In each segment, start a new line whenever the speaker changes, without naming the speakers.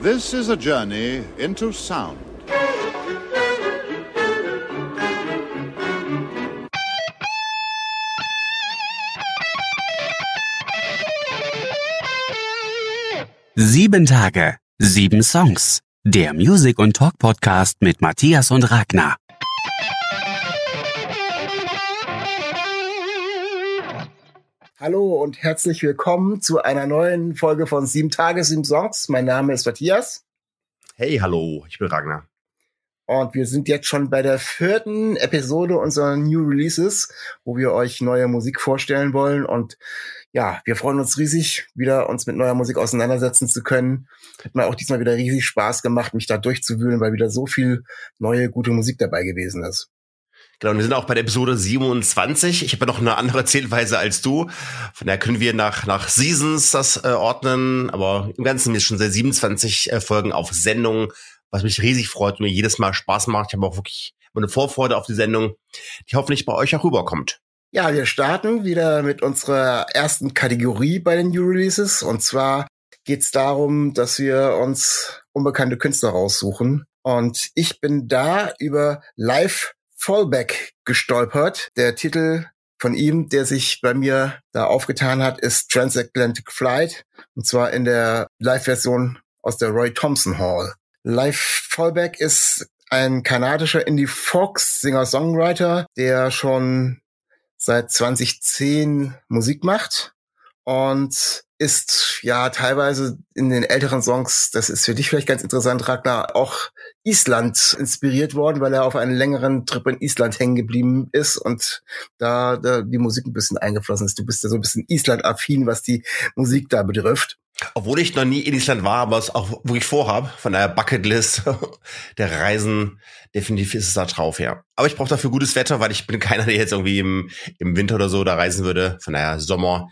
This is a journey into sound.
Sieben Tage, sieben Songs. Der Music und Talk Podcast mit Matthias und Ragnar.
Hallo und herzlich willkommen zu einer neuen Folge von Sieben Tage, Sieben Songs. Mein Name ist Matthias.
Hey, hallo, ich bin Ragnar.
Und wir sind jetzt schon bei der vierten Episode unserer New Releases, wo wir euch neue Musik vorstellen wollen. Und ja, wir freuen uns riesig, wieder uns mit neuer Musik auseinandersetzen zu können. Hat mir auch diesmal wieder riesig Spaß gemacht, mich da durchzuwühlen, weil wieder so viel neue, gute Musik dabei gewesen ist.
Genau, und wir sind auch bei der Episode 27. Ich habe ja noch eine andere Zählweise als du. Von daher können wir nach, nach Seasons das äh, ordnen. Aber im Ganzen ist schon seit 27 äh, Folgen auf Sendung, was mich riesig freut und mir jedes Mal Spaß macht. Ich habe auch wirklich eine Vorfreude auf die Sendung, die hoffentlich bei euch auch rüberkommt.
Ja, wir starten wieder mit unserer ersten Kategorie bei den New Releases. Und zwar geht es darum, dass wir uns unbekannte Künstler raussuchen. Und ich bin da über Live Fallback gestolpert. Der Titel von ihm, der sich bei mir da aufgetan hat, ist Transatlantic Flight. Und zwar in der Live-Version aus der Roy Thompson Hall. Live Fallback ist ein kanadischer Indie-Folk-Singer-Songwriter, der schon seit 2010 Musik macht und ist ja teilweise in den älteren Songs, das ist für dich vielleicht ganz interessant, Ragnar, auch Island inspiriert worden, weil er auf einen längeren Trip in Island hängen geblieben ist und da, da die Musik ein bisschen eingeflossen ist. Du bist ja so ein bisschen Island-affin, was die Musik da betrifft.
Obwohl ich noch nie in Island war, aber es auch wirklich vorhabe, von der Bucketlist der Reisen, definitiv ist es da drauf, ja. Aber ich brauche dafür gutes Wetter, weil ich bin keiner, der jetzt irgendwie im, im Winter oder so da reisen würde. Von daher Sommer.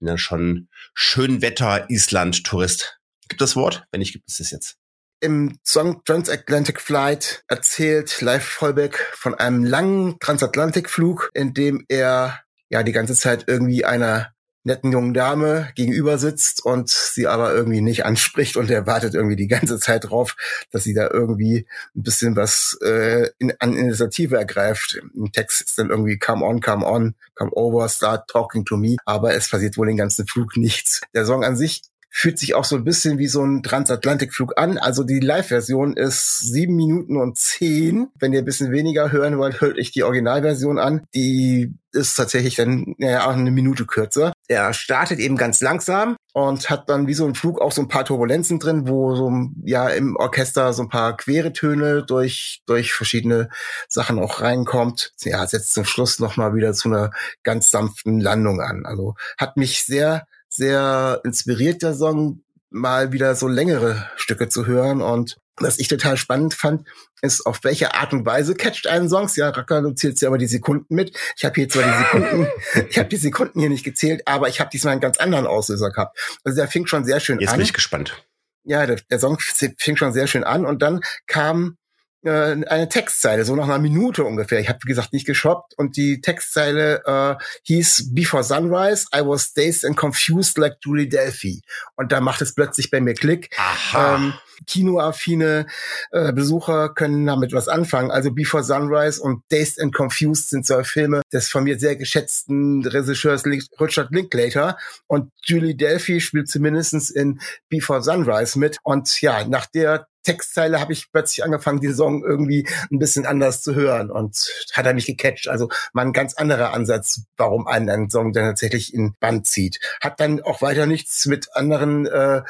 Bin ja schon Schönwetter-Island-Tourist. Gibt das Wort? Wenn nicht, gibt es das jetzt.
Im Song Transatlantic Flight erzählt Live Vollbeck von einem langen Transatlantikflug, in dem er ja die ganze Zeit irgendwie einer netten jungen Dame gegenüber sitzt und sie aber irgendwie nicht anspricht und er wartet irgendwie die ganze Zeit drauf, dass sie da irgendwie ein bisschen was äh, in, an Initiative ergreift. Im Text ist dann irgendwie come on, come on, come over, start talking to me, aber es passiert wohl den ganzen Flug nichts. Der Song an sich fühlt sich auch so ein bisschen wie so ein Transatlantikflug an. Also die Live-Version ist sieben Minuten und zehn. Wenn ihr ein bisschen weniger hören wollt, hört euch die Originalversion an. Die ist tatsächlich dann ja, auch eine Minute kürzer. Er startet eben ganz langsam und hat dann wie so ein Flug auch so ein paar Turbulenzen drin, wo so ja im Orchester so ein paar quere Töne durch durch verschiedene Sachen auch reinkommt. Ja, setzt zum Schluss noch mal wieder zu einer ganz sanften Landung an. Also hat mich sehr sehr inspiriert, der Song, mal wieder so längere Stücke zu hören. Und was ich total spannend fand, ist, auf welche Art und Weise catcht einen Songs. Ja, Racker, du zählst ja aber die Sekunden mit. Ich habe hier zwar die Sekunden, ich habe die Sekunden hier nicht gezählt, aber ich habe diesmal einen ganz anderen Auslöser gehabt. Also der fing schon sehr schön
Jetzt
an.
bin ich gespannt.
Ja, der, der Song fing schon sehr schön an und dann kam äh, eine Textzeile, so nach einer Minute ungefähr. Ich habe, wie gesagt, nicht geshoppt und die Textzeile äh, hieß Before Sunrise, I was dazed and confused like Julie Delphi. Und da macht es plötzlich bei mir Klick.
Aha.
Ähm, kinoaffine äh, Besucher können damit was anfangen. Also Before Sunrise und Dazed and Confused sind zwei Filme des von mir sehr geschätzten Regisseurs Richard Linklater. Und Julie Delphi spielt zumindestens in Before Sunrise mit. Und ja, nach der Textzeile habe ich plötzlich angefangen, die Song irgendwie ein bisschen anders zu hören und hat er mich gecatcht. Also mal ein ganz anderer Ansatz, warum einen ein Song dann tatsächlich in Band zieht. Hat dann auch weiter nichts mit anderen äh,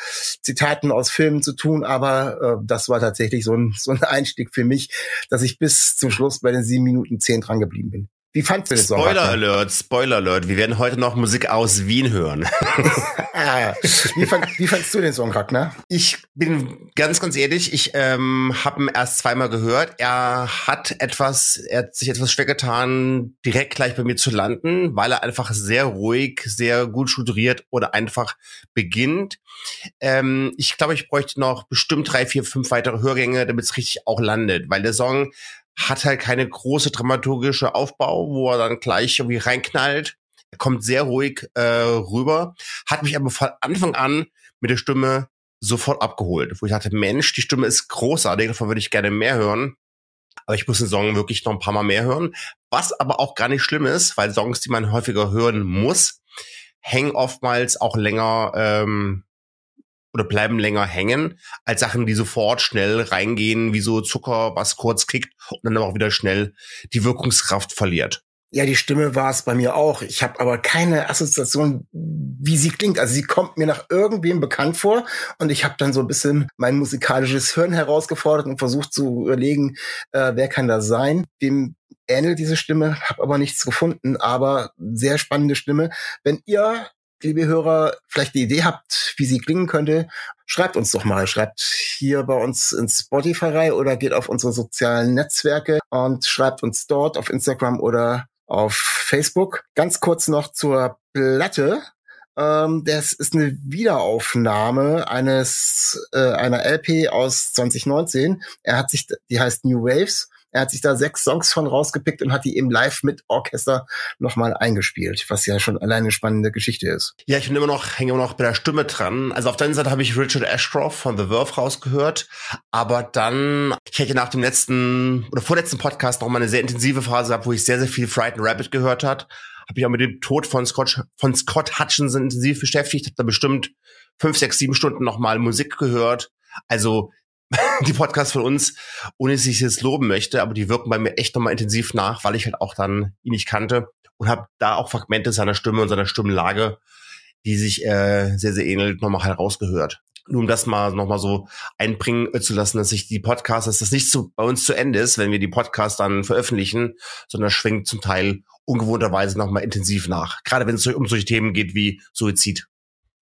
Zitaten aus Filmen zu tun, aber äh, das war tatsächlich so ein, so ein Einstieg für mich, dass ich bis zum Schluss bei den sieben Minuten zehn dran geblieben bin. Wie fandst du das
Spoiler
Song?
Alert, Spoiler Alert. Wir werden heute noch Musik aus Wien hören.
Wie, fand, wie fandst du den Song, Ragnar?
Ich bin ganz, ganz ehrlich, ich ähm, habe ihn erst zweimal gehört. Er hat etwas, er hat sich etwas schwer getan, direkt gleich bei mir zu landen, weil er einfach sehr ruhig, sehr gut strukturiert oder einfach beginnt. Ähm, ich glaube, ich bräuchte noch bestimmt drei, vier, fünf weitere Hörgänge, damit es richtig auch landet, weil der Song hat halt keine große dramaturgische Aufbau, wo er dann gleich irgendwie reinknallt. Er kommt sehr ruhig äh, rüber, hat mich aber von Anfang an mit der Stimme sofort abgeholt, wo ich dachte, Mensch, die Stimme ist großartig, davon würde ich gerne mehr hören. Aber ich muss den Song wirklich noch ein paar Mal mehr hören. Was aber auch gar nicht schlimm ist, weil Songs, die man häufiger hören muss, hängen oftmals auch länger ähm, oder bleiben länger hängen, als Sachen, die sofort schnell reingehen, wie so Zucker, was kurz kickt und dann auch wieder schnell die Wirkungskraft verliert.
Ja, die Stimme war es bei mir auch. Ich habe aber keine Assoziation, wie sie klingt. Also sie kommt mir nach irgendwem bekannt vor und ich habe dann so ein bisschen mein musikalisches Hirn herausgefordert und versucht zu überlegen, äh, wer kann das sein? Wem ähnelt diese Stimme? Habe aber nichts gefunden, aber sehr spannende Stimme. Wenn ihr liebe Hörer, vielleicht eine Idee habt, wie sie klingen könnte, schreibt uns doch mal. Schreibt hier bei uns ins Spotify rein oder geht auf unsere sozialen Netzwerke und schreibt uns dort auf Instagram oder auf Facebook. Ganz kurz noch zur Platte. Ähm, das ist eine Wiederaufnahme eines äh, einer LP aus 2019. Er hat sich, die heißt New Waves. Er hat sich da sechs Songs von rausgepickt und hat die eben live mit Orchester nochmal eingespielt, was ja schon alleine eine spannende Geschichte ist.
Ja, ich bin immer noch, hänge immer noch bei der Stimme dran. Also auf der einen Seite habe ich Richard Ashcroft von The Verve rausgehört, aber dann, ich hätte nach dem letzten oder vorletzten Podcast noch mal eine sehr intensive Phase gehabt, wo ich sehr, sehr viel Frightened Rabbit gehört hat. Habe ich auch mit dem Tod von Scott, von Scott Hutchinson intensiv beschäftigt, habe da bestimmt fünf, sechs, sieben Stunden nochmal Musik gehört. Also die Podcasts von uns, ohne dass ich es jetzt loben möchte, aber die wirken bei mir echt nochmal intensiv nach, weil ich halt auch dann ihn nicht kannte und habe da auch Fragmente seiner Stimme und seiner Stimmlage, die sich äh, sehr, sehr ähnelt, nochmal halt rausgehört. Nur um das mal nochmal so einbringen äh, zu lassen, dass sich die Podcasts, dass das nicht so bei uns zu Ende ist, wenn wir die Podcasts dann veröffentlichen, sondern schwingt zum Teil ungewohnterweise nochmal intensiv nach. Gerade wenn es um solche Themen geht wie Suizid.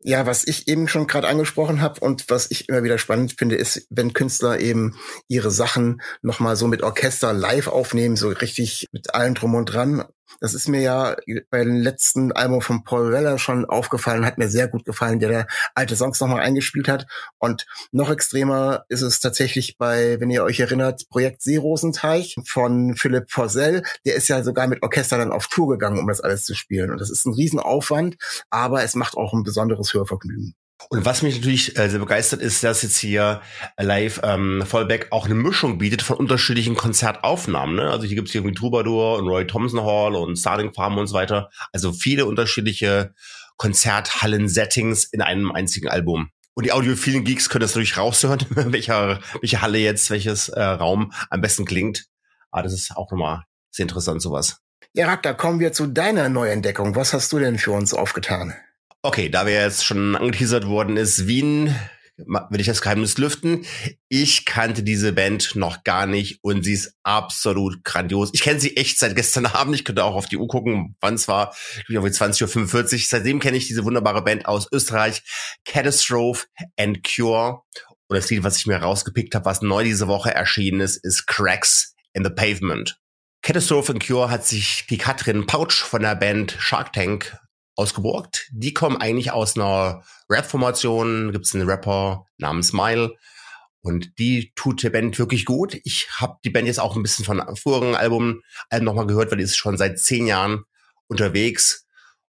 Ja, was ich eben schon gerade angesprochen habe und was ich immer wieder spannend finde, ist, wenn Künstler eben ihre Sachen nochmal so mit Orchester live aufnehmen, so richtig mit allem drum und dran. Das ist mir ja bei dem letzten Album von Paul Weller schon aufgefallen, hat mir sehr gut gefallen, der da alte Songs nochmal eingespielt hat. Und noch extremer ist es tatsächlich bei, wenn ihr euch erinnert, Projekt Seerosenteich von Philipp Forsell. Der ist ja sogar mit Orchester dann auf Tour gegangen, um das alles zu spielen. Und das ist ein Riesenaufwand, aber es macht auch ein besonderes Hörvergnügen.
Und was mich natürlich äh, sehr begeistert ist, dass jetzt hier live ähm, Vollback auch eine Mischung bietet von unterschiedlichen Konzertaufnahmen. Ne? Also hier gibt's hier irgendwie Troubadour und Roy Thompson Hall und Starling Farm und so weiter. Also viele unterschiedliche Konzerthallen-Settings in einem einzigen Album. Und die audiophilen Geeks können das natürlich raushören, welcher, welche Halle jetzt, welches äh, Raum am besten klingt. Aber das ist auch nochmal sehr interessant, sowas.
Ja, Ragnar, kommen wir zu deiner Neuentdeckung. Was hast du denn für uns aufgetan?
Okay, da wir jetzt schon angeteasert worden ist, Wien, will ich das Geheimnis lüften. Ich kannte diese Band noch gar nicht und sie ist absolut grandios. Ich kenne sie echt seit gestern Abend. Ich könnte auch auf die Uhr gucken, wann es war. Ich glaube, 20.45 Uhr. Seitdem kenne ich diese wunderbare Band aus Österreich. Catastrophe and Cure. Und das Lied, was ich mir rausgepickt habe, was neu diese Woche erschienen ist, ist Cracks in the Pavement. Catastrophe and Cure hat sich die Katrin Pouch von der Band Shark Tank ausgeborgt. Die kommen eigentlich aus einer Rap-Formation. Gibt es einen Rapper namens Smile. Und die tut der Band wirklich gut. Ich habe die Band jetzt auch ein bisschen von Album, Alben nochmal gehört, weil die ist schon seit zehn Jahren unterwegs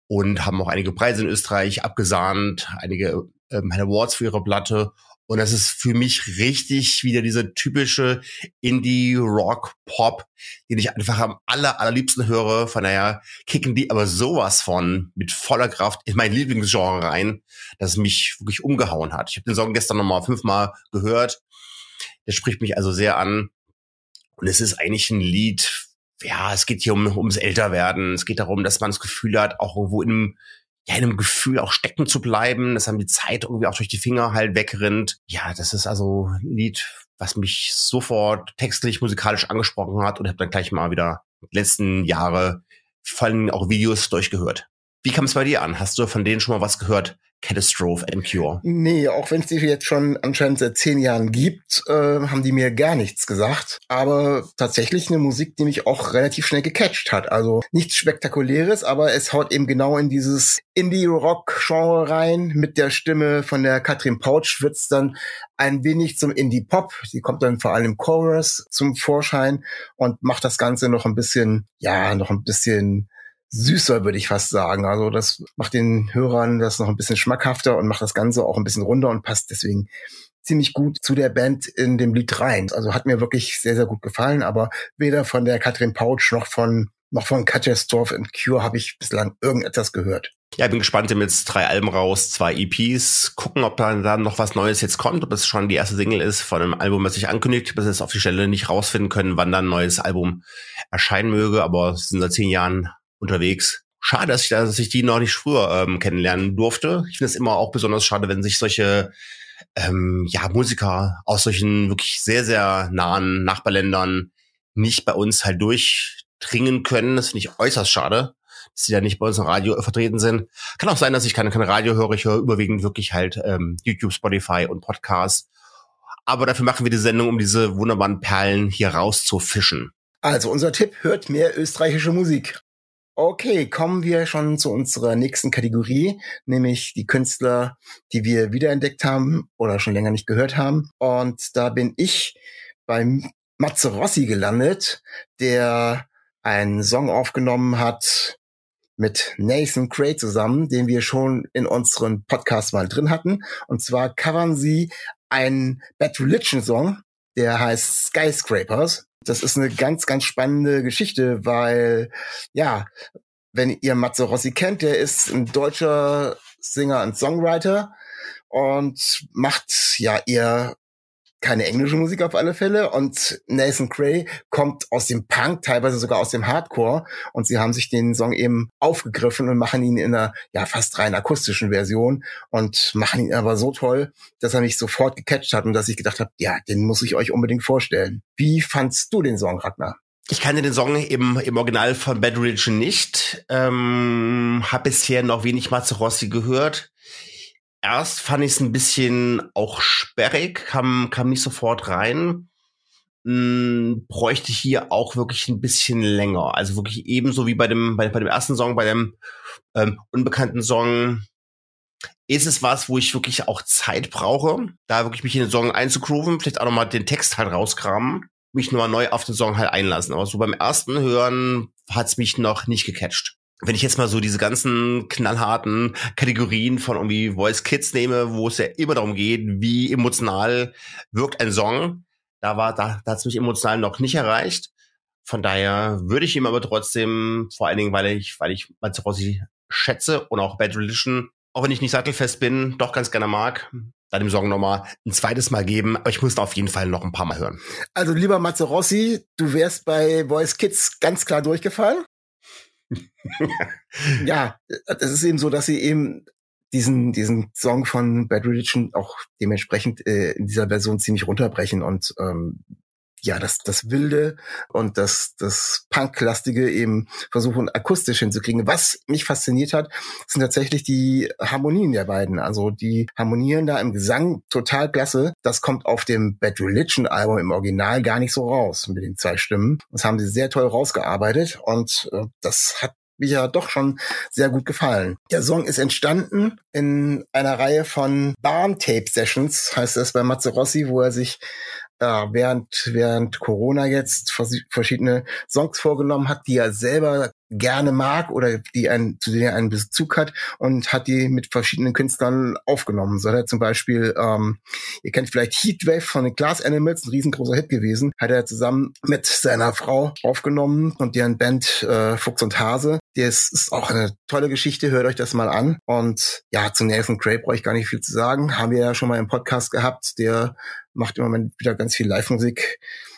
und haben auch einige Preise in Österreich abgesahnt, einige ähm, Awards für ihre Platte und das ist für mich richtig wieder diese typische Indie-Rock-Pop, den ich einfach am aller, allerliebsten höre. Von daher kicken die aber sowas von mit voller Kraft in mein Lieblingsgenre rein, dass es mich wirklich umgehauen hat. Ich habe den Song gestern nochmal fünfmal gehört. Der spricht mich also sehr an. Und es ist eigentlich ein Lied, ja, es geht hier um, ums Älterwerden. Es geht darum, dass man das Gefühl hat, auch irgendwo in einem ja, in einem Gefühl auch stecken zu bleiben, dass einem die Zeit irgendwie auch durch die Finger halt wegrinnt. Ja, das ist also ein Lied, was mich sofort textlich, musikalisch angesprochen hat und habe dann gleich mal wieder die letzten Jahre vor allem auch Videos durchgehört. Wie kam es bei dir an? Hast du von denen schon mal was gehört? Catastrophe and Cure.
Nee, auch wenn es die jetzt schon anscheinend seit zehn Jahren gibt, äh, haben die mir gar nichts gesagt. Aber tatsächlich eine Musik, die mich auch relativ schnell gecatcht hat. Also nichts Spektakuläres, aber es haut eben genau in dieses Indie-Rock-Genre rein. Mit der Stimme von der Katrin Pouch wird's dann ein wenig zum Indie-Pop. Sie kommt dann vor allem im Chorus zum Vorschein und macht das Ganze noch ein bisschen, ja, noch ein bisschen süßer, würde ich fast sagen. Also das macht den Hörern das noch ein bisschen schmackhafter und macht das Ganze auch ein bisschen runder und passt deswegen ziemlich gut zu der Band in dem Lied rein. Also hat mir wirklich sehr, sehr gut gefallen, aber weder von der Katrin Pouch noch von noch von Catastrophe and Cure habe ich bislang irgendetwas gehört.
Ja, ich bin gespannt, haben jetzt drei Alben raus, zwei EPs. Gucken, ob da dann noch was Neues jetzt kommt, ob es schon die erste Single ist von einem Album, das sich ankündigt, bis es auf die Stelle nicht rausfinden können, wann dann ein neues Album erscheinen möge. Aber es sind seit zehn Jahren unterwegs. Schade, dass ich, dass ich die noch nicht früher ähm, kennenlernen durfte. Ich finde es immer auch besonders schade, wenn sich solche ähm, ja, Musiker aus solchen wirklich sehr, sehr nahen Nachbarländern nicht bei uns halt durchdringen können. Das finde ich äußerst schade, dass sie da nicht bei uns im Radio vertreten sind. Kann auch sein, dass ich keine, keine Radio höre. Ich höre überwiegend wirklich halt ähm, YouTube, Spotify und Podcasts. Aber dafür machen wir die Sendung, um diese wunderbaren Perlen hier rauszufischen.
Also unser Tipp, hört mehr österreichische Musik. Okay, kommen wir schon zu unserer nächsten Kategorie, nämlich die Künstler, die wir wiederentdeckt haben oder schon länger nicht gehört haben. Und da bin ich beim Matze Rossi gelandet, der einen Song aufgenommen hat mit Nathan Cray zusammen, den wir schon in unseren Podcast mal drin hatten. Und zwar covern sie einen Bad Religion Song, der heißt Skyscrapers. Das ist eine ganz, ganz spannende Geschichte, weil, ja, wenn ihr Matze Rossi kennt, der ist ein deutscher Singer und Songwriter und macht ja eher keine englische Musik auf alle Fälle. Und Nathan Cray kommt aus dem Punk, teilweise sogar aus dem Hardcore. Und sie haben sich den Song eben aufgegriffen und machen ihn in einer ja fast rein akustischen Version und machen ihn aber so toll, dass er mich sofort gecatcht hat und dass ich gedacht habe, ja, den muss ich euch unbedingt vorstellen. Wie fandst du den Song, Ragnar?
Ich kannte den Song im, im Original von Bad Religion nicht, ähm, habe bisher noch wenig Mazarossi gehört erst fand ich es ein bisschen auch sperrig, kam, kam nicht sofort rein. Hm, bräuchte hier auch wirklich ein bisschen länger. Also wirklich ebenso wie bei dem, bei, bei dem ersten Song, bei dem ähm, unbekannten Song, ist es was, wo ich wirklich auch Zeit brauche, da wirklich mich in den Song einzugrooven, vielleicht auch nochmal den Text halt rauskramen, mich nochmal neu auf den Song halt einlassen. Aber so beim ersten Hören hat's mich noch nicht gecatcht wenn ich jetzt mal so diese ganzen knallharten Kategorien von irgendwie Voice Kids nehme, wo es ja immer darum geht, wie emotional wirkt ein Song, da war, da, da hat es mich emotional noch nicht erreicht. Von daher würde ich ihm aber trotzdem, vor allen Dingen, weil ich, weil ich Matze Rossi schätze und auch Bad Religion, auch wenn ich nicht sattelfest bin, doch ganz gerne mag, da dem Song nochmal ein zweites Mal geben, aber ich muss auf jeden Fall noch ein paar Mal hören.
Also lieber Matze Rossi, du wärst bei Voice Kids ganz klar durchgefallen ja, es ist eben so, dass sie eben diesen, diesen Song von Bad Religion auch dementsprechend äh, in dieser Version ziemlich runterbrechen und ähm, ja, das, das Wilde und das, das Punklastige eben versuchen akustisch hinzukriegen. Was mich fasziniert hat, sind tatsächlich die Harmonien der beiden. Also die harmonieren da im Gesang total klasse. Das kommt auf dem Bad Religion Album im Original gar nicht so raus mit den zwei Stimmen. Das haben sie sehr toll rausgearbeitet und äh, das hat mir ja doch schon sehr gut gefallen. Der Song ist entstanden in einer Reihe von Barn-Tape-Sessions, heißt es bei Matze Rossi, wo er sich äh, während, während Corona jetzt verschiedene Songs vorgenommen hat, die er selber gerne mag oder die ein, zu denen er einen Bezug hat und hat die mit verschiedenen Künstlern aufgenommen. So hat er zum Beispiel, ähm, ihr kennt vielleicht Heatwave von den Glass Animals, ein riesengroßer Hit gewesen, hat er zusammen mit seiner Frau aufgenommen und deren Band äh, Fuchs und Hase. Das ist auch eine tolle Geschichte, hört euch das mal an. Und ja, zu Nathan Craig brauche ich gar nicht viel zu sagen. Haben wir ja schon mal im Podcast gehabt, der macht im Moment wieder ganz viel Live-Musik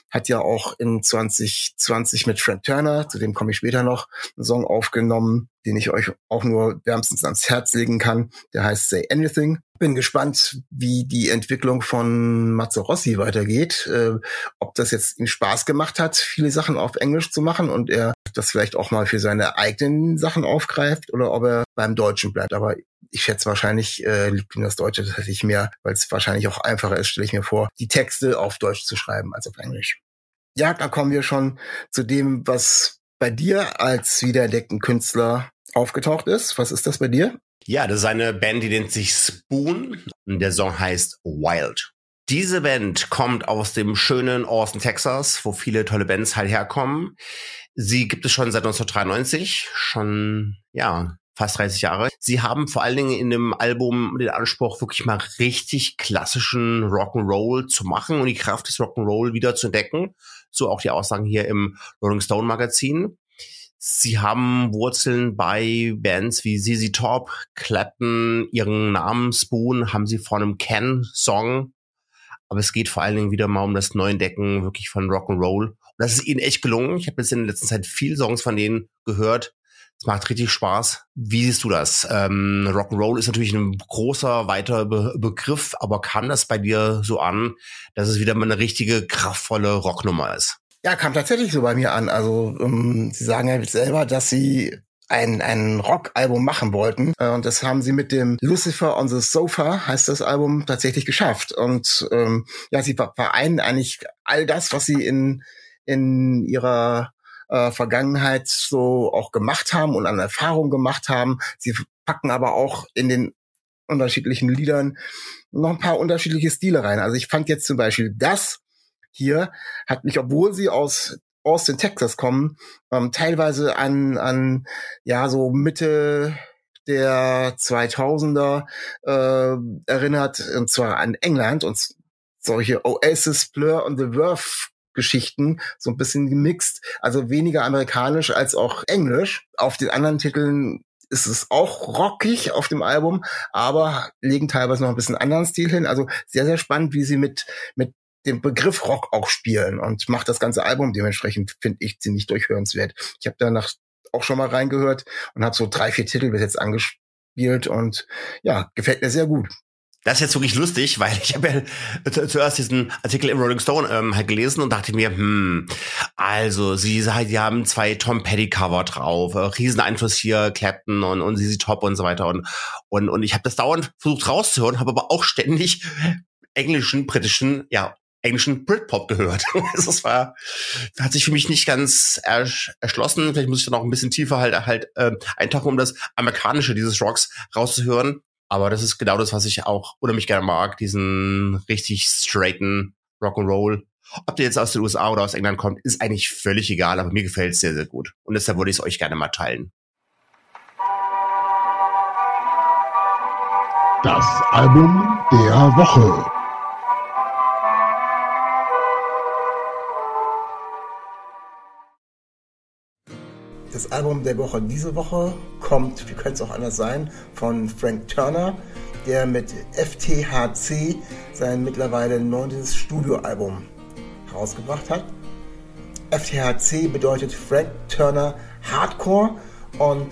hat ja auch in 2020 mit Fred Turner, zu dem komme ich später noch, einen Song aufgenommen, den ich euch auch nur wärmstens ans Herz legen kann. Der heißt Say Anything. Bin gespannt, wie die Entwicklung von Mazzarossi weitergeht. Äh, ob das jetzt ihm Spaß gemacht hat, viele Sachen auf Englisch zu machen und er das vielleicht auch mal für seine eigenen Sachen aufgreift oder ob er beim Deutschen bleibt. Aber ich schätze wahrscheinlich äh, liegt ihm das Deutsche tatsächlich mehr, weil es wahrscheinlich auch einfacher ist, stelle ich mir vor, die Texte auf Deutsch zu schreiben als auf Englisch. Ja, da kommen wir schon zu dem, was bei dir als wiederentdeckten Künstler aufgetaucht ist. Was ist das bei dir?
Ja, das ist eine Band, die nennt sich Spoon. Der Song heißt Wild. Diese Band kommt aus dem schönen Austin, Texas, wo viele tolle Bands halt herkommen. Sie gibt es schon seit 1993, schon, ja, fast 30 Jahre. Sie haben vor allen Dingen in dem Album den Anspruch, wirklich mal richtig klassischen Rock'n'Roll zu machen und die Kraft des Rock'n'Roll wieder zu entdecken. So auch die Aussagen hier im Rolling Stone Magazin. Sie haben Wurzeln bei Bands wie ZZ Top, Clapton, ihren Namen Spoon haben sie von einem Ken-Song. Aber es geht vor allen Dingen wieder mal um das Neuentdecken wirklich von Rock'n'Roll. Das ist ihnen echt gelungen. Ich habe jetzt in der letzten Zeit viel Songs von denen gehört. Es macht richtig Spaß. Wie siehst du das? Ähm, Rock'n'Roll ist natürlich ein großer, weiter Be Begriff, aber kam das bei dir so an, dass es wieder mal eine richtige, kraftvolle Rocknummer ist?
Ja, kam tatsächlich so bei mir an. Also ähm, sie sagen ja selber, dass sie ein, ein Rock-Album machen wollten. Äh, und das haben sie mit dem Lucifer on the Sofa, heißt das Album, tatsächlich geschafft. Und ähm, ja, sie vereinen eigentlich all das, was sie in, in ihrer äh, Vergangenheit so auch gemacht haben und an Erfahrung gemacht haben. Sie packen aber auch in den unterschiedlichen Liedern noch ein paar unterschiedliche Stile rein. Also ich fand jetzt zum Beispiel das hier hat mich, obwohl sie aus Austin, Texas kommen, ähm, teilweise an, an, ja, so Mitte der 2000er äh, erinnert, und zwar an England und solche Oasis, Blur und The Verve Geschichten so ein bisschen gemixt, also weniger amerikanisch als auch englisch. Auf den anderen Titeln ist es auch rockig auf dem Album, aber legen teilweise noch ein bisschen anderen Stil hin. Also sehr, sehr spannend, wie sie mit, mit den Begriff Rock auch spielen und macht das ganze Album dementsprechend, finde ich, ziemlich durchhörenswert. Ich habe danach auch schon mal reingehört und habe so drei, vier Titel bis jetzt angespielt und ja, gefällt mir sehr gut.
Das ist jetzt wirklich lustig, weil ich habe ja zuerst diesen Artikel im Rolling Stone ähm, halt gelesen und dachte mir, hm, also sie halt, die haben zwei Tom Petty Cover drauf, äh, Rieseneinfluss hier, Clapton und, und sie Top und so weiter und und und ich habe das dauernd versucht rauszuhören, habe aber auch ständig englischen, britischen, ja englischen Britpop gehört. das war, hat sich für mich nicht ganz ersch erschlossen. Vielleicht muss ich dann auch ein bisschen tiefer halt, halt äh, eintauchen, um das Amerikanische dieses Rocks rauszuhören. Aber das ist genau das, was ich auch oder mich gerne mag, diesen richtig straighten Rock'n'Roll. Ob der jetzt aus den USA oder aus England kommt, ist eigentlich völlig egal, aber mir gefällt es sehr, sehr gut. Und deshalb wollte ich es euch gerne mal teilen.
Das Album der Woche.
Das Album der Woche diese Woche kommt, wie könnte es auch anders sein, von Frank Turner, der mit FTHC sein mittlerweile neuntes Studioalbum herausgebracht hat. FTHC bedeutet Frank Turner Hardcore und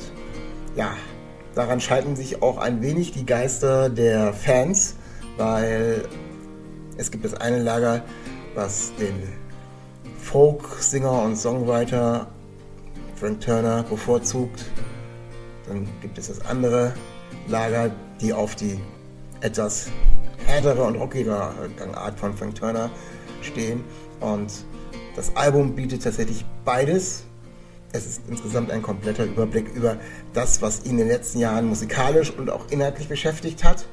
ja, daran schalten sich auch ein wenig die Geister der Fans, weil es gibt das eine Lager, was den Folk-Singer und Songwriter Frank Turner bevorzugt. Dann gibt es das andere Lager, die auf die etwas härtere und rockigere Gangart von Frank Turner stehen. Und das Album bietet tatsächlich beides. Es ist insgesamt ein kompletter Überblick über das, was ihn in den letzten Jahren musikalisch und auch inhaltlich beschäftigt hat.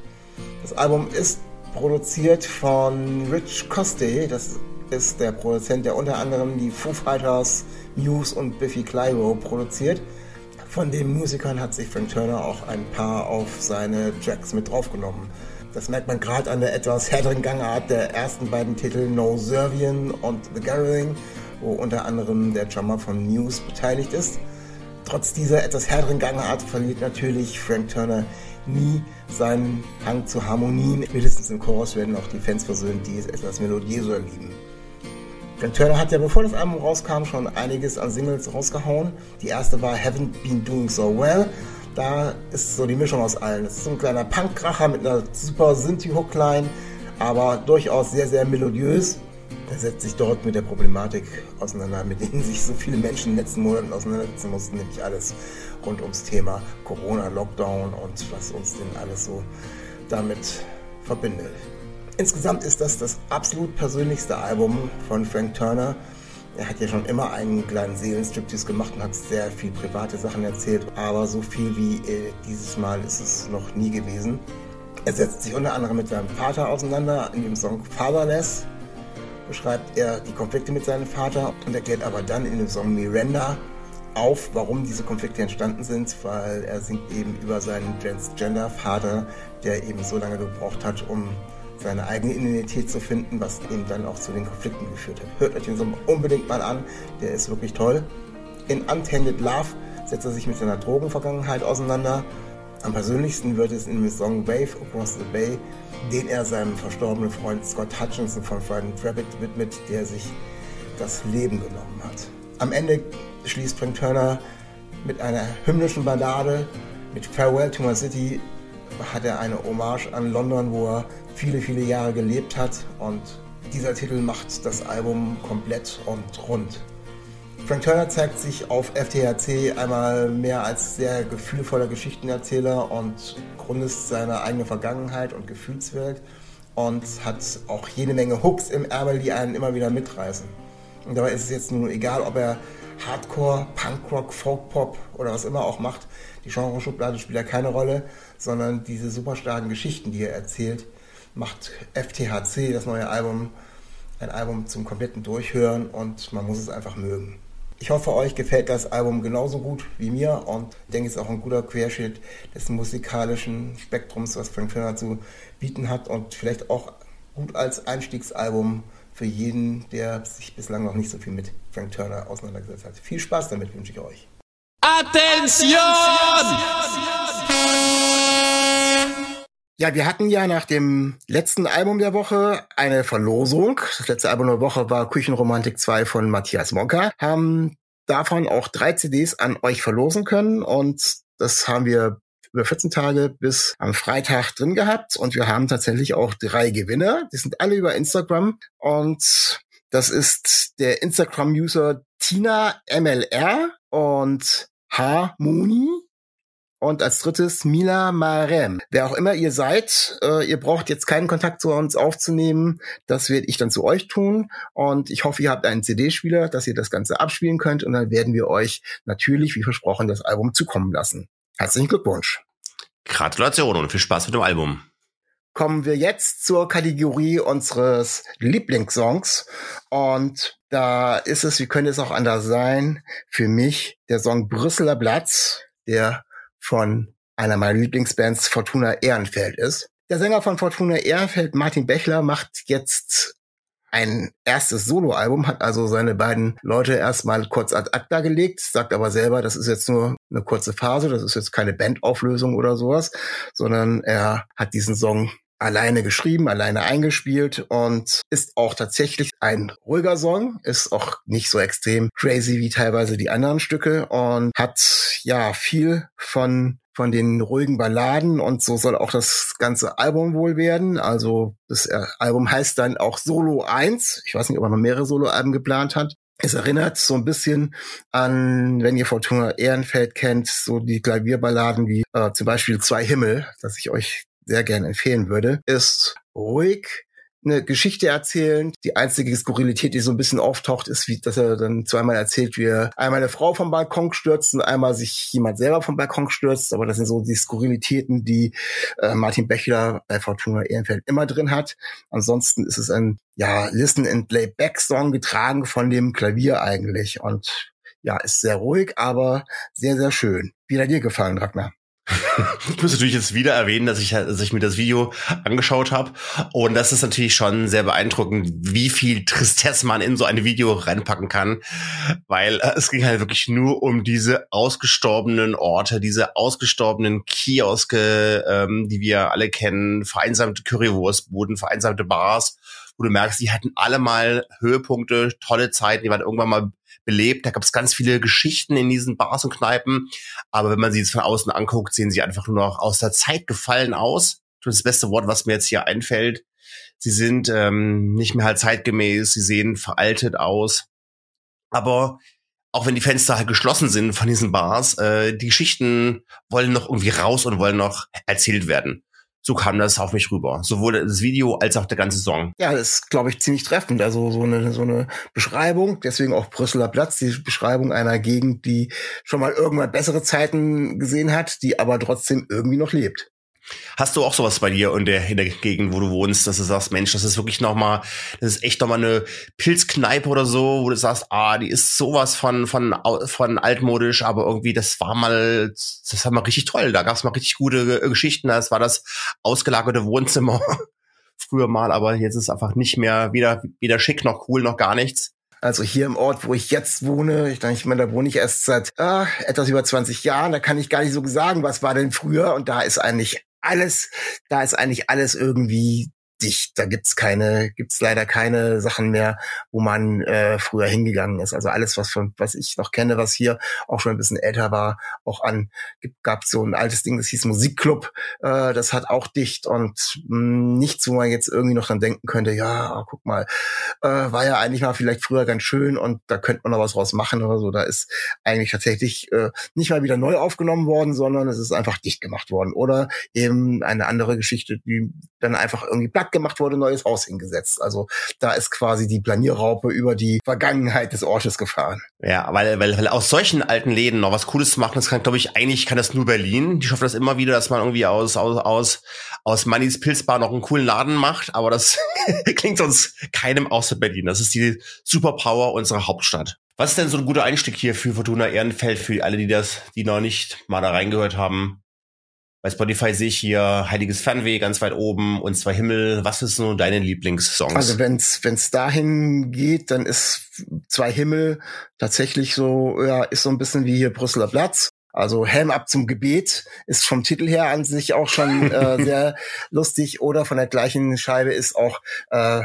Das Album ist produziert von Rich Coste. Das ist der Produzent, der unter anderem die Foo Fighters, Muse und Biffy Clyro produziert. Von den Musikern hat sich Frank Turner auch ein paar auf seine Tracks mit draufgenommen. Das merkt man gerade an der etwas härteren Gangart der ersten beiden Titel No Servian und The Gathering, wo unter anderem der Drummer von Muse beteiligt ist. Trotz dieser etwas härteren Gangart verliert natürlich Frank Turner nie seinen Hang zu Harmonien. Mindestens im Chorus werden auch die Fans versöhnt, die es etwas melodiöser lieben. Denn Turner hat ja, bevor das Album rauskam, schon einiges an Singles rausgehauen. Die erste war Haven't Been Doing So Well. Da ist so die Mischung aus allen. Es ist so ein kleiner Punkkracher mit einer super Synthi-Hookline, aber durchaus sehr, sehr melodiös. Er setzt sich dort mit der Problematik auseinander, mit denen sich so viele Menschen in den letzten Monaten auseinandersetzen mussten, nämlich alles rund ums Thema Corona, Lockdown und was uns denn alles so damit verbindet. Insgesamt ist das das absolut persönlichste Album von Frank Turner. Er hat ja schon immer einen kleinen Seelenstriptease gemacht und hat sehr viel private Sachen erzählt, aber so viel wie äh, dieses Mal ist es noch nie gewesen. Er setzt sich unter anderem mit seinem Vater auseinander. In dem Song Fatherless beschreibt er die Konflikte mit seinem Vater und erklärt aber dann in dem Song Miranda auf, warum diese Konflikte entstanden sind, weil er singt eben über seinen Transgender-Vater, der eben so lange gebraucht hat, um seine eigene Identität zu finden, was eben dann auch zu den Konflikten geführt hat. Hört euch den Song unbedingt mal an, der ist wirklich toll. In Untainted Love setzt er sich mit seiner Drogenvergangenheit auseinander. Am persönlichsten wird es in dem Song Wave Across the Bay, den er seinem verstorbenen Freund Scott Hutchinson von Friday Rabbit widmet, der sich das Leben genommen hat. Am Ende schließt Frank Turner mit einer hymnischen Ballade, mit Farewell to My City hat er eine Hommage an London, wo er viele, viele Jahre gelebt hat und dieser Titel macht das Album komplett und rund. Frank Turner zeigt sich auf FTHC einmal mehr als sehr gefühlvoller Geschichtenerzähler und Grundist seiner eigenen Vergangenheit und Gefühlswelt und hat auch jede Menge Hooks im Ärmel, die einen immer wieder mitreißen. Und dabei ist es jetzt nun egal, ob er Hardcore, Punkrock, Folkpop oder was immer auch macht. Die Genreschublade spielt ja keine Rolle, sondern diese super starken Geschichten, die er erzählt, macht FTHC, das neue Album, ein Album zum kompletten Durchhören und man muss es einfach mögen. Ich hoffe, euch gefällt das Album genauso gut wie mir und denke, es ist auch ein guter Querschnitt des musikalischen Spektrums, was Frank Turner zu bieten hat und vielleicht auch gut als Einstiegsalbum für jeden, der sich bislang noch nicht so viel mit Frank Turner auseinandergesetzt hat. Viel Spaß damit wünsche ich euch.
Attention!
Ja, wir hatten ja nach dem letzten Album der Woche eine Verlosung. Das letzte Album der Woche war Küchenromantik 2 von Matthias Monka. Haben davon auch drei CDs an euch verlosen können und das haben wir über 14 Tage bis am Freitag drin gehabt und wir haben tatsächlich auch drei Gewinner. Die sind alle über Instagram und das ist der Instagram-User Tina MLR und Harmoni und als drittes Mila Marem. Wer auch immer ihr seid, äh, ihr braucht jetzt keinen Kontakt zu uns aufzunehmen. Das werde ich dann zu euch tun. Und ich hoffe, ihr habt einen CD-Spieler, dass ihr das Ganze abspielen könnt. Und dann werden wir euch natürlich, wie versprochen, das Album zukommen lassen. Herzlichen Glückwunsch.
Gratulation und viel Spaß mit dem Album.
Kommen wir jetzt zur Kategorie unseres Lieblingssongs. Und da ist es, wie könnte es auch anders sein, für mich der Song Brüsseler Platz, der von einer meiner Lieblingsbands Fortuna Ehrenfeld ist. Der Sänger von Fortuna Ehrenfeld, Martin Bechler, macht jetzt ein erstes Soloalbum, hat also seine beiden Leute erstmal kurz ad acta gelegt, sagt aber selber, das ist jetzt nur eine kurze Phase, das ist jetzt keine Bandauflösung oder sowas, sondern er hat diesen Song alleine geschrieben, alleine eingespielt und ist auch tatsächlich ein ruhiger Song, ist auch nicht so extrem crazy wie teilweise die anderen Stücke und hat ja viel von von den ruhigen Balladen und so soll auch das ganze Album wohl werden. Also das äh, Album heißt dann auch Solo 1. Ich weiß nicht, ob er noch mehrere Soloalben geplant hat. Es erinnert so ein bisschen an, wenn ihr Fortuna Ehrenfeld kennt, so die Klavierballaden wie äh, zum Beispiel Zwei Himmel, das ich euch sehr gerne empfehlen würde, ist ruhig, eine Geschichte erzählen. Die einzige Skurrilität, die so ein bisschen auftaucht, ist, wie, dass er dann zweimal erzählt, wie er einmal eine Frau vom Balkon stürzt und einmal sich jemand selber vom Balkon stürzt. Aber das sind so die Skurrilitäten, die äh, Martin Bechler bei Fortuna Ehrenfeld immer drin hat. Ansonsten ist es ein, ja, Listen and Playback Song getragen von dem Klavier eigentlich und ja, ist sehr ruhig, aber sehr, sehr schön. Wie hat dir gefallen, Ragnar?
Ich muss natürlich jetzt wieder erwähnen, dass ich, dass ich mir das Video angeschaut habe. Und das ist natürlich schon sehr beeindruckend, wie viel Tristesse man in so ein Video reinpacken kann. Weil äh, es ging halt wirklich nur um diese ausgestorbenen Orte, diese ausgestorbenen Kioske, ähm, die wir alle kennen, vereinsamte Currywurstbuden, vereinsamte Bars, wo du merkst, die hatten alle mal Höhepunkte, tolle Zeiten, die waren irgendwann mal belebt. Da gab es ganz viele Geschichten in diesen Bars und Kneipen. Aber wenn man sie jetzt von außen anguckt, sehen sie einfach nur noch aus der Zeit gefallen aus. Das, beste Wort, was mir jetzt hier einfällt. Sie sind ähm, nicht mehr halt zeitgemäß, sie sehen veraltet aus. Aber auch wenn die Fenster halt geschlossen sind von diesen Bars, äh, die Geschichten wollen noch irgendwie raus und wollen noch erzählt werden. So kam das auf mich rüber. Sowohl das Video als auch der ganze Song.
Ja, das ist, glaube ich, ziemlich treffend. Also so eine, so eine Beschreibung, deswegen auch Brüsseler Platz, die Beschreibung einer Gegend, die schon mal irgendwann bessere Zeiten gesehen hat, die aber trotzdem irgendwie noch lebt.
Hast du auch sowas bei dir in der, in der Gegend, wo du wohnst, dass du sagst, Mensch, das ist wirklich noch mal, das ist echt noch mal eine Pilzkneipe oder so, wo du sagst, ah, die ist sowas von, von, von altmodisch, aber irgendwie, das war mal, das war mal richtig toll. Da gab es mal richtig gute Geschichten. Das war das ausgelagerte Wohnzimmer früher mal, aber jetzt ist einfach nicht mehr weder, weder schick noch cool noch gar nichts.
Also hier im Ort, wo ich jetzt wohne, ich, ich meine, da wohne ich erst seit ah, etwas über 20 Jahren, da kann ich gar nicht so sagen, was war denn früher. Und da ist eigentlich alles, da ist eigentlich alles irgendwie dicht. Da gibt's keine, gibt's leider keine Sachen mehr, wo man äh, früher hingegangen ist. Also alles, was von, was ich noch kenne, was hier auch schon ein bisschen älter war, auch an, gibt, gab so ein altes Ding, das hieß Musikclub. Äh, das hat auch dicht und mh, hm, nichts, wo man jetzt irgendwie noch dran denken könnte. Ja, oh, guck mal, äh, war ja eigentlich mal vielleicht früher ganz schön und da könnte man noch was draus machen oder so. Da ist eigentlich tatsächlich äh, nicht mal wieder neu aufgenommen worden, sondern es ist einfach dicht gemacht worden. Oder eben eine andere Geschichte, die dann einfach irgendwie platt gemacht wurde, neues Haus hingesetzt. Also da ist quasi die Planierraupe über die Vergangenheit des Ortes gefahren.
Ja, weil, weil, weil aus solchen alten Läden noch was Cooles zu machen, das kann, glaube ich, eigentlich kann das nur Berlin. Die schaffen das immer wieder, dass man irgendwie aus, aus, aus, aus Mannys Pilzbar noch einen coolen Laden macht, aber das klingt sonst keinem außer Berlin. Das ist die Superpower unserer Hauptstadt. Was ist denn so ein guter Einstieg hier für Fortuna Ehrenfeld, für alle, die das, die noch nicht mal da reingehört haben? Bei Spotify sehe ich hier Heiliges Fernweh ganz weit oben und zwei Himmel. Was ist so deine Lieblingssongs?
Also wenn's wenn's dahin geht, dann ist zwei Himmel tatsächlich so ja ist so ein bisschen wie hier Brüsseler Platz. Also Helm ab zum Gebet ist vom Titel her an sich auch schon äh, sehr lustig. Oder von der gleichen Scheibe ist auch äh,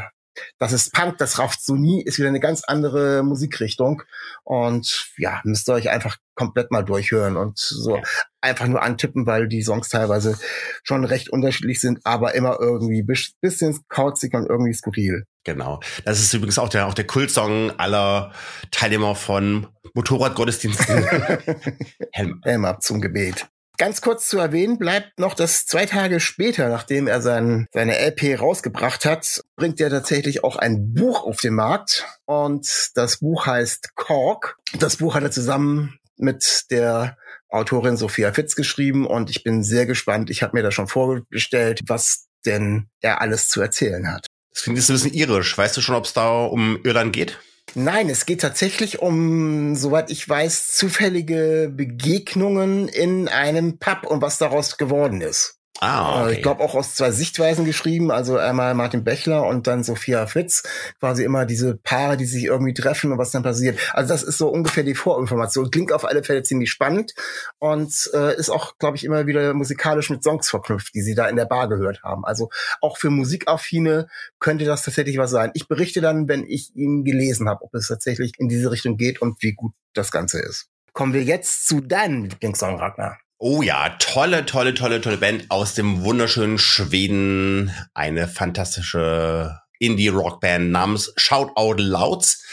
das ist Punk, das rafft so nie, ist wieder eine ganz andere Musikrichtung. Und ja, müsst ihr euch einfach komplett mal durchhören und so ja. einfach nur antippen, weil die Songs teilweise schon recht unterschiedlich sind, aber immer irgendwie bisschen kauzig und irgendwie skurril.
Genau. Das ist übrigens auch der, auch der Kultsong aller Teilnehmer von Motorradgottesdiensten.
Helm. Helm ab zum Gebet. Ganz kurz zu erwähnen bleibt noch, dass zwei Tage später, nachdem er sein, seine LP rausgebracht hat, bringt er tatsächlich auch ein Buch auf den Markt. Und das Buch heißt Cork. Das Buch hat er zusammen mit der Autorin Sophia Fitz geschrieben und ich bin sehr gespannt. Ich habe mir da schon vorgestellt, was denn er alles zu erzählen hat.
Das klingt jetzt ein bisschen irisch. Weißt du schon, ob es da um Irland geht?
Nein, es geht tatsächlich um, soweit ich weiß, zufällige Begegnungen in einem Pub und was daraus geworden ist. Ah, äh, okay. Ich glaube auch aus zwei Sichtweisen geschrieben, also einmal Martin Bechler und dann Sophia Fitz, quasi immer diese Paare, die sich irgendwie treffen und was dann passiert. Also das ist so ungefähr die Vorinformation. Klingt auf alle Fälle ziemlich spannend und äh, ist auch, glaube ich, immer wieder musikalisch mit Songs verknüpft, die sie da in der Bar gehört haben. Also auch für Musikaffine könnte das tatsächlich was sein. Ich berichte dann, wenn ich ihn gelesen habe, ob es tatsächlich in diese Richtung geht und wie gut das Ganze ist. Kommen wir jetzt zu deinem Lieblingssong, Ragnar.
Oh ja, tolle, tolle, tolle, tolle Band aus dem wunderschönen Schweden. Eine fantastische Indie-Rock-Band namens Shout Out Louds.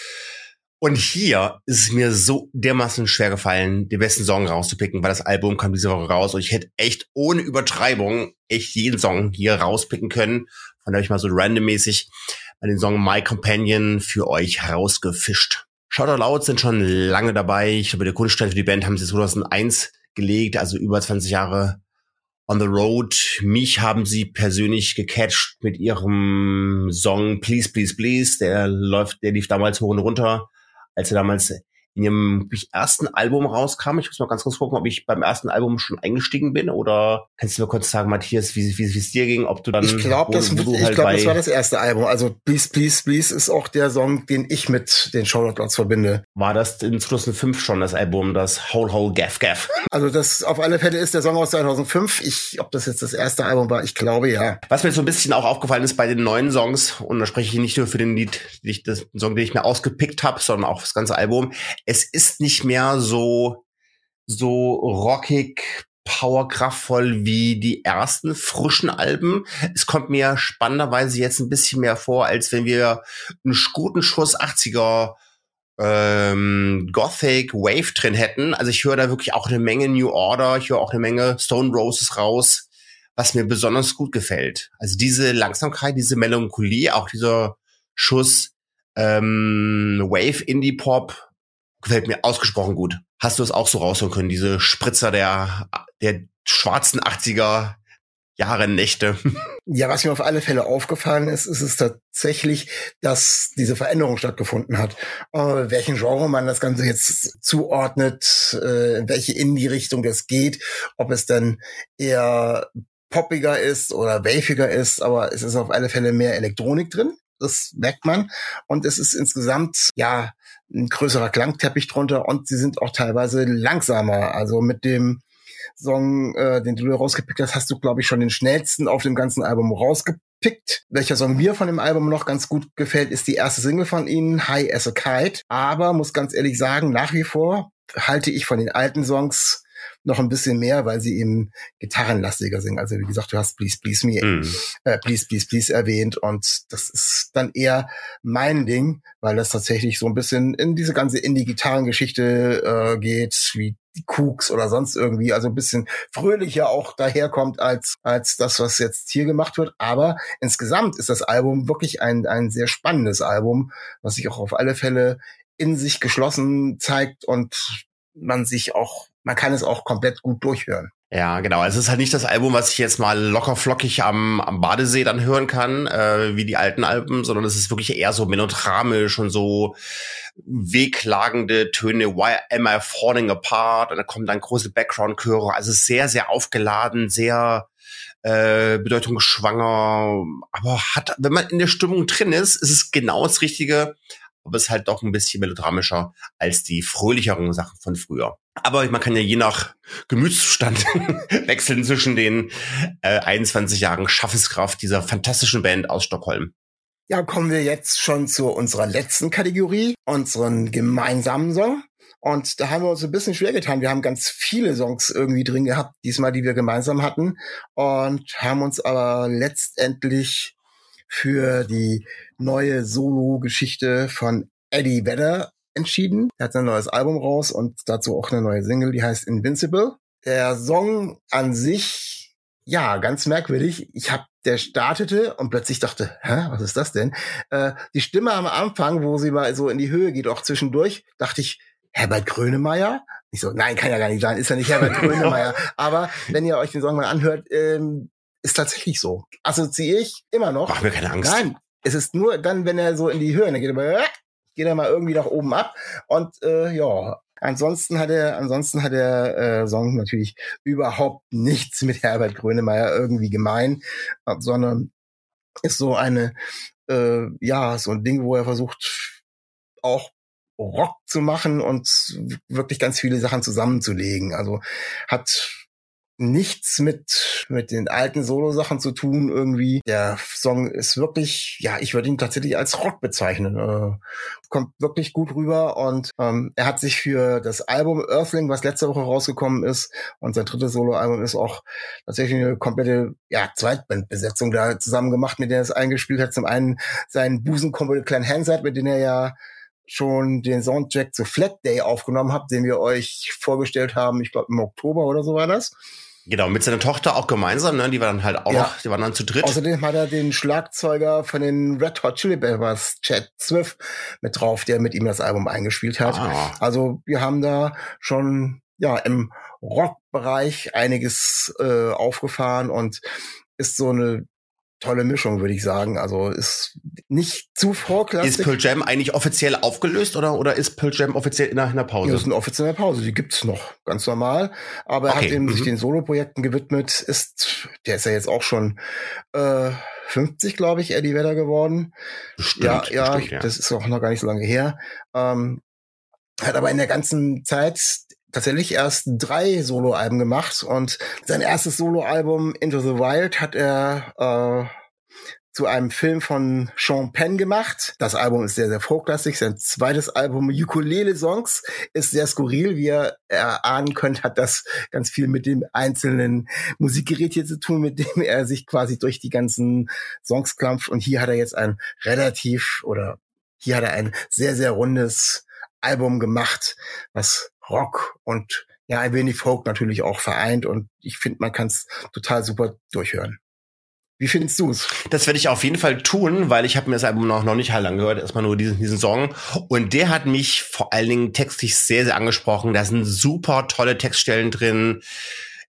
Und hier ist es mir so dermaßen schwer gefallen, den besten Song rauszupicken, weil das Album kam diese Woche raus und ich hätte echt ohne Übertreibung echt jeden Song hier rauspicken können. Von daher habe ich mal so randommäßig den Song My Companion für euch rausgefischt. Shout Out Loud sind schon lange dabei. Ich glaube, der Kunststand für die Band haben sie 2001 gelegt, also über 20 Jahre on the road. Mich haben sie persönlich gecatcht mit ihrem Song Please, Please, Please. Der läuft, der lief damals hoch und runter, als er damals in ihrem ersten Album rauskam. Ich muss mal ganz kurz gucken, ob ich beim ersten Album schon eingestiegen bin oder kannst du mir kurz sagen, Matthias, wie, wie, es dir ging, ob du dann
Ich glaube, das, ich halt glaub, das war das erste Album. Also Please, Please, Please ist auch der Song, den ich mit den Shoutout verbinde.
War das in 2005 schon das Album, das Whole Whole Gaff Gaff?
Also das auf alle Fälle ist der Song aus 2005. Ich, ob das jetzt das erste Album war, ich glaube ja.
Was mir so ein bisschen auch aufgefallen ist bei den neuen Songs, und da spreche ich nicht nur für den Lied, den Song, den ich mir ausgepickt habe, sondern auch das ganze Album es ist nicht mehr so, so rockig, powerkraftvoll wie die ersten frischen Alben. Es kommt mir spannenderweise jetzt ein bisschen mehr vor, als wenn wir einen guten Schuss 80er ähm, Gothic Wave drin hätten. Also ich höre da wirklich auch eine Menge New Order, ich höre auch eine Menge Stone Roses raus, was mir besonders gut gefällt. Also diese Langsamkeit, diese Melancholie, auch dieser Schuss ähm, Wave Indie Pop gefällt mir ausgesprochen gut. Hast du es auch so raushören können, diese Spritzer der, der schwarzen 80er Jahre Nächte.
Ja, was mir auf alle Fälle aufgefallen ist, ist es tatsächlich, dass diese Veränderung stattgefunden hat. Äh, welchen Genre man das Ganze jetzt zuordnet, äh, in welche Indie-Richtung das geht, ob es dann eher poppiger ist oder waviger ist, aber es ist auf alle Fälle mehr Elektronik drin. Das merkt man. Und es ist insgesamt, ja, ein größerer Klangteppich drunter und sie sind auch teilweise langsamer. Also mit dem Song, äh, den du rausgepickt hast, hast du, glaube ich, schon den schnellsten auf dem ganzen Album rausgepickt. Welcher Song mir von dem Album noch ganz gut gefällt, ist die erste Single von ihnen, High as a Kite. Aber muss ganz ehrlich sagen, nach wie vor halte ich von den alten Songs noch ein bisschen mehr, weil sie eben gitarrenlastiger sind. Also wie gesagt, du hast Please Please Me, mm. äh, Please Please Please erwähnt und das ist dann eher mein Ding, weil das tatsächlich so ein bisschen in diese ganze Indie-Gitarrengeschichte äh, geht, wie die Cooks oder sonst irgendwie, also ein bisschen fröhlicher auch daherkommt als, als das, was jetzt hier gemacht wird. Aber insgesamt ist das Album wirklich ein, ein sehr spannendes Album, was sich auch auf alle Fälle in sich geschlossen zeigt und man sich auch man kann es auch komplett gut durchhören.
Ja, genau. Also es ist halt nicht das Album, was ich jetzt mal locker flockig am, am Badesee dann hören kann, äh, wie die alten Alben, sondern es ist wirklich eher so melodramisch und so wehklagende Töne. Why am I falling apart? Und da kommen dann große Background-Chöre. Also sehr, sehr aufgeladen, sehr äh, bedeutungsschwanger. Aber hat, wenn man in der Stimmung drin ist, ist es genau das Richtige. Aber es ist halt doch ein bisschen melodramischer als die fröhlicheren Sachen von früher. Aber man kann ja je nach Gemütszustand wechseln zwischen den äh, 21 Jahren Schaffenskraft dieser fantastischen Band aus Stockholm.
Ja, kommen wir jetzt schon zu unserer letzten Kategorie, unseren gemeinsamen Song. Und da haben wir uns ein bisschen schwer getan. Wir haben ganz viele Songs irgendwie drin gehabt, diesmal, die wir gemeinsam hatten. Und haben uns aber letztendlich für die neue Solo-Geschichte von Eddie Vedder entschieden. Er hat ein neues Album raus und dazu auch eine neue Single, die heißt Invincible. Der Song an sich, ja, ganz merkwürdig. Ich habe, der startete und plötzlich dachte, hä, was ist das denn? Äh, die Stimme am Anfang, wo sie mal so in die Höhe geht, auch zwischendurch, dachte ich, Herbert Grönemeyer? Ich so, nein, kann ja gar nicht sein, ist ja nicht Herbert Grönemeyer. Aber wenn ihr euch den Song mal anhört, ähm, ist tatsächlich so. Assoziiere ich immer noch.
Mach mir keine Angst.
Nein, es ist nur dann, wenn er so in die Höhe, geht er geht er mal irgendwie nach oben ab. Und äh, ja, ansonsten hat er, ansonsten hat der äh, Song natürlich überhaupt nichts mit Herbert Grönemeyer irgendwie gemein, sondern ist so eine, äh, ja, so ein Ding, wo er versucht, auch Rock zu machen und wirklich ganz viele Sachen zusammenzulegen. Also hat nichts mit, mit den alten Solo-Sachen zu tun irgendwie. Der Song ist wirklich, ja, ich würde ihn tatsächlich als Rock bezeichnen. Äh, kommt wirklich gut rüber und ähm, er hat sich für das Album Earthling, was letzte Woche rausgekommen ist, und sein drittes Solo-Album ist auch tatsächlich eine komplette, ja, Zweitbandbesetzung da zusammen gemacht, mit der er es eingespielt hat. Zum einen seinen Busenkumpel Clan Hansard, mit dem er ja schon den Soundtrack zu Flat Day aufgenommen hat, den wir euch vorgestellt haben, ich glaube im Oktober oder so war das.
Genau, mit seiner Tochter auch gemeinsam, ne? Die waren dann halt auch
Ja.
noch, die waren dann zu dritt.
Außerdem hat er den Schlagzeuger von den Red Hot Chili Peppers, Chad Swift, mit drauf, der mit ihm das Album eingespielt hat.
Ah.
Also wir haben da schon ja im Rockbereich einiges äh, aufgefahren und ist so eine tolle Mischung, würde ich sagen. Also ist nicht zu
Ist
vorklassig.
Pearl Jam eigentlich offiziell aufgelöst oder, oder ist Pearl Jam offiziell in der, in der
Ja,
Pause?
das ist eine offizielle Pause, die gibt's noch, ganz normal. Aber er
Okay,
hat eben sich
mhm.
den Soloprojekten gewidmet, ist, der ist ja jetzt auch schon äh, 50, glaube ich, Eddie Vedder geworden.
Bestimmt,
ja, ja,
bestimmt, ja.
das ist auch noch gar nicht so lange her. Ähm, hat aber in der ganzen Zeit tatsächlich erst drei Soloalben gemacht und sein erstes Soloalbum Into the Wild hat er äh, zu einem Film von Sean Penn gemacht. Das Album ist sehr, sehr vorklassig. Sein zweites Album Ukulele Songs ist sehr skurril. Wie ihr erahnen könnt, hat das ganz viel mit dem einzelnen Musikgerät hier zu tun, mit dem er sich quasi durch die ganzen Songs klampft. Und hier hat er jetzt ein relativ oder hier hat er ein sehr, sehr rundes Album gemacht, was Rock und ja, ein wenig Folk natürlich auch vereint und ich finde, man kann es total super durchhören. Wie findest du es?
Das werde ich auf jeden Fall tun, weil ich habe mir das Album noch, noch nicht halt angehört, erstmal nur diesen, diesen Song. Und der hat mich vor allen Dingen textlich sehr, sehr angesprochen. Da sind super tolle Textstellen drin.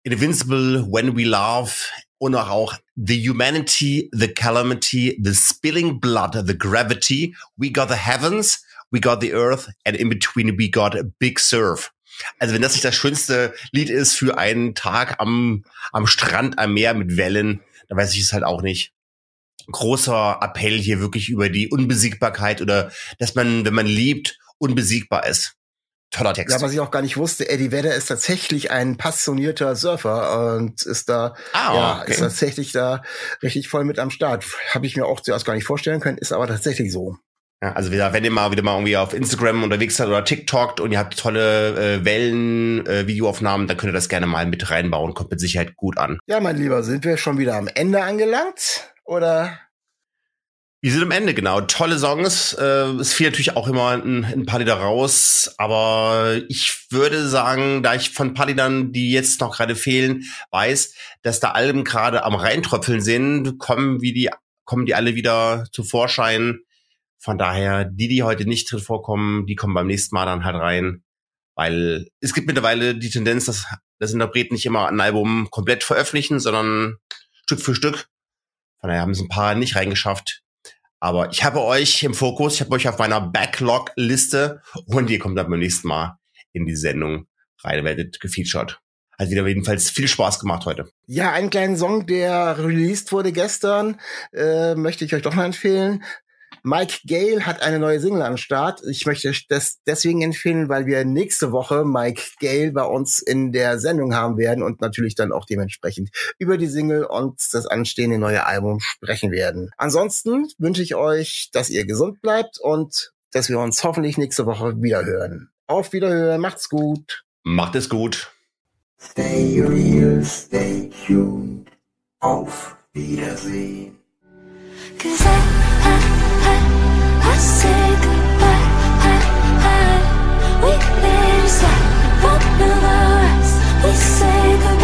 Invincible, When We Love und auch The Humanity, The Calamity, The Spilling Blood, The Gravity, We Got the Heavens, We Got the Earth and in between we got a Big Surf. Also wenn das nicht das schönste Lied ist für einen Tag am, am Strand, am Meer mit Wellen, dann weiß ich es halt auch nicht. Großer Appell hier wirklich über die Unbesiegbarkeit oder dass man, wenn man liebt, unbesiegbar ist. Toller Text.
Ja, was ich auch gar nicht wusste, Eddie Vedder ist tatsächlich ein passionierter Surfer und ist da,
Ah,
ja,
okay.
ist tatsächlich da richtig voll mit am Start. Habe ich mir auch zuerst gar nicht vorstellen können, ist aber tatsächlich so.
Ja, also wieder, wenn ihr mal wieder mal irgendwie auf Instagram unterwegs seid oder TikTok und ihr habt tolle äh, Wellen, äh, Videoaufnahmen, dann könnt ihr das gerne mal mit reinbauen. Kommt mit Sicherheit gut an.
Ja, mein Lieber, sind wir schon wieder am Ende angelangt? Oder?
Wir sind am Ende, genau. Tolle Songs. Äh, es fiel natürlich auch immer ein, ein paar Lieder raus, aber ich würde sagen, da ich von paar Liedern, die jetzt noch gerade fehlen, weiß, dass da Alben gerade am Reintröpfeln sind, kommen wie die, kommen die alle wieder zu Vorschein. Von daher, die, die heute nicht drin vorkommen, die kommen beim nächsten Mal dann halt rein. Weil es gibt mittlerweile die Tendenz, dass, dass Interpreten nicht immer ein Album komplett veröffentlichen, sondern Stück für Stück. Von daher haben es ein paar nicht reingeschafft. Aber ich habe euch im Fokus, ich habe euch auf meiner Backlog-Liste und ihr kommt dann beim nächsten Mal in die Sendung rein, werdet gefeatured. Hat wieder jedenfalls viel Spaß gemacht heute.
Ja, einen kleinen Song, der released wurde gestern, äh, möchte ich euch doch mal empfehlen. Mike Gale hat eine neue Single am Start. Ich möchte das deswegen empfehlen, weil wir nächste Woche Mike Gale bei uns in der Sendung haben werden und natürlich dann auch dementsprechend über die Single und das anstehende neue Album sprechen werden. Ansonsten wünsche ich euch, dass ihr gesund bleibt und dass wir uns hoffentlich nächste Woche wieder hören. Auf Wiederhören, macht's gut.
Macht es gut.
Stay real, stay tuned. Auf Wiedersehen.
We say goodbye.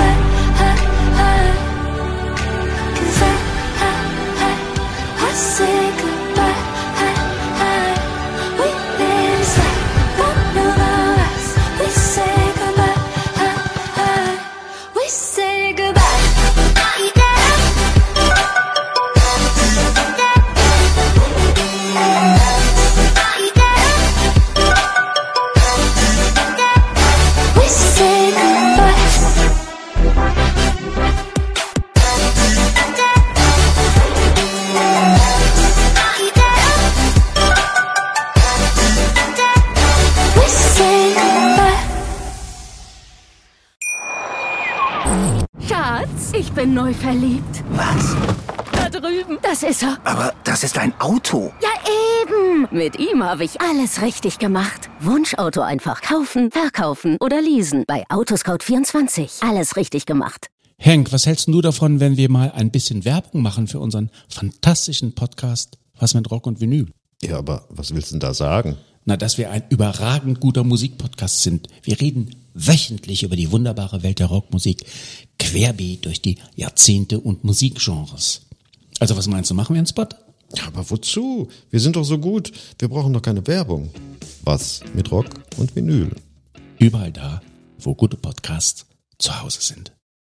Mit ihm habe ich alles richtig gemacht. Wunschauto einfach kaufen, verkaufen oder leasen. Bei Autoscout24. Alles richtig gemacht.
Henk, was hältst du davon, wenn wir mal ein bisschen Werbung machen für unseren fantastischen Podcast Was mit Rock und Vinyl?
Ja, aber was willst du denn da sagen?
Na, dass wir ein überragend guter Musikpodcast sind. Wir reden wöchentlich über die wunderbare Welt der Rockmusik, querbeet durch die Jahrzehnte und Musikgenres. Also was meinst du, machen wir einen Spot?
Aber wozu? Wir sind doch so gut. Wir brauchen doch keine Werbung. Was mit Rock und Vinyl?
Überall da, wo gute Podcasts zu Hause sind.